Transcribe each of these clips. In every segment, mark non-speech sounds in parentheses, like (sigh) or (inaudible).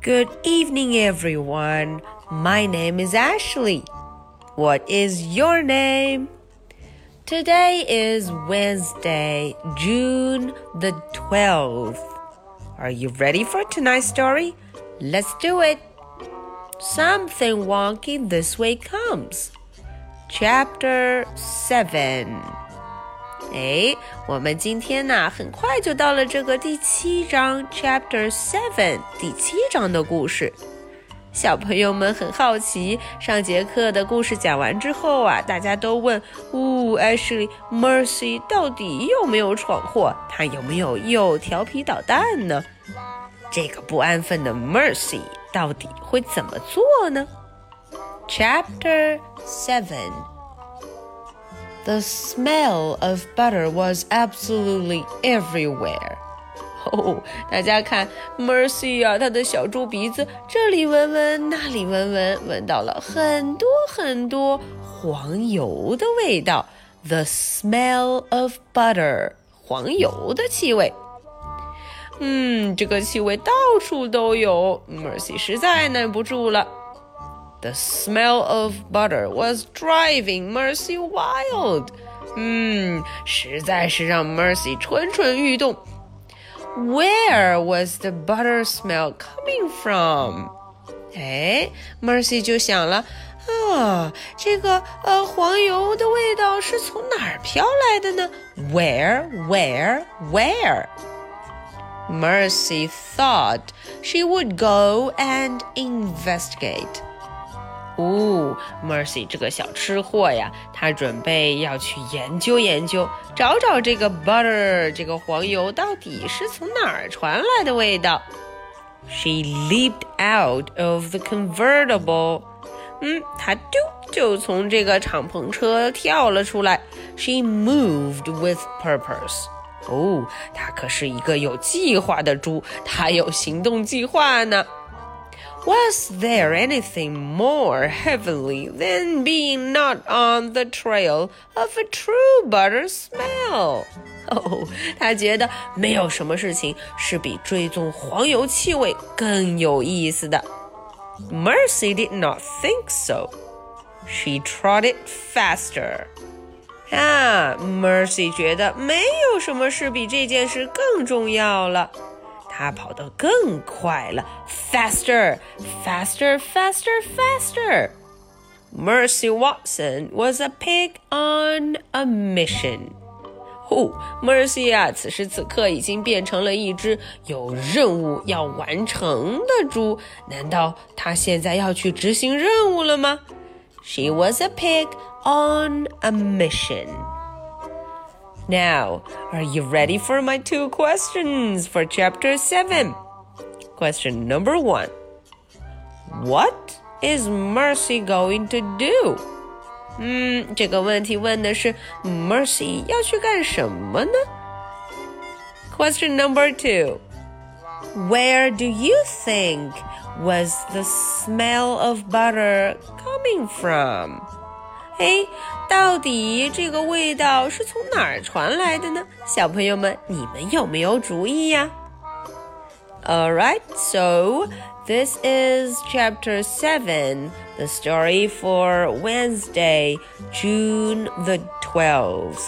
Good evening, everyone. My name is Ashley. What is your name? Today is Wednesday, June the 12th. Are you ready for tonight's story? Let's do it. Something wonky this way comes. Chapter 7. 哎，我们今天呢，很快就到了这个第七章，Chapter Seven，第七章的故事。小朋友们很好奇，上节课的故事讲完之后啊，大家都问：呜，Ashley，Mercy 到底有没有闯祸？他有没有又调皮捣蛋呢？这个不安分的 Mercy 到底会怎么做呢？Chapter Seven。The smell of butter was absolutely everywhere. 哦，大家看，Mercy 啊，她的小猪鼻子这里闻闻，那里闻闻，闻到了很多很多黄油的味道。The smell of butter，黄油的气味。嗯，这个气味到处都有，Mercy 实在耐不住了。the smell of butter was driving Mercy wild. 嗯，实在是让 hmm, Mercy 蠢蠢欲动。Where was the butter smell coming from？哎，Mercy 就想了啊，这个呃黄油的味道是从哪儿飘来的呢？Where, where, where? Mercy thought she would go and investigate. 哦，Mercy 这个小吃货呀，他准备要去研究研究，找找这个 butter 这个黄油到底是从哪儿传来的味道。She leaped out of the convertible，嗯，她丢就从这个敞篷车跳了出来。She moved with purpose，哦，她可是一个有计划的猪，她有行动计划呢。Was there anything more heavenly than being not on the trail of a true butter smell? (laughs) 哦，他觉得没有什么事情是比追踪黄油气味更有意思的。Mercy did not think so. She trotted faster. 啊，Mercy 觉得没有什么事比这件事更重要了。 他跑得更快了，faster, faster, faster, faster. Mercy Watson was a pig on a mission. 哦，Mercy 啊，此时此刻已经变成了一只有任务要完成的猪。难道他现在要去执行任务了吗？She was a pig on a mission. Now, are you ready for my two questions for chapter 7? Question number one What is Mercy going to do? 嗯，这个问题问的是 Mercy 要去干什么呢？Question number two Where do you think was the smell of butter coming from? 哎，到底这个味道是从哪儿传来的呢？小朋友们，你们有没有主意呀？All right, so this is chapter seven, the story for Wednesday, June the 12th.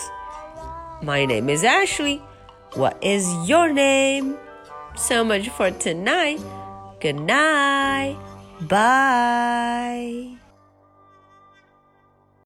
My name is Ashley. What is your name? So much for tonight. Good night. Bye.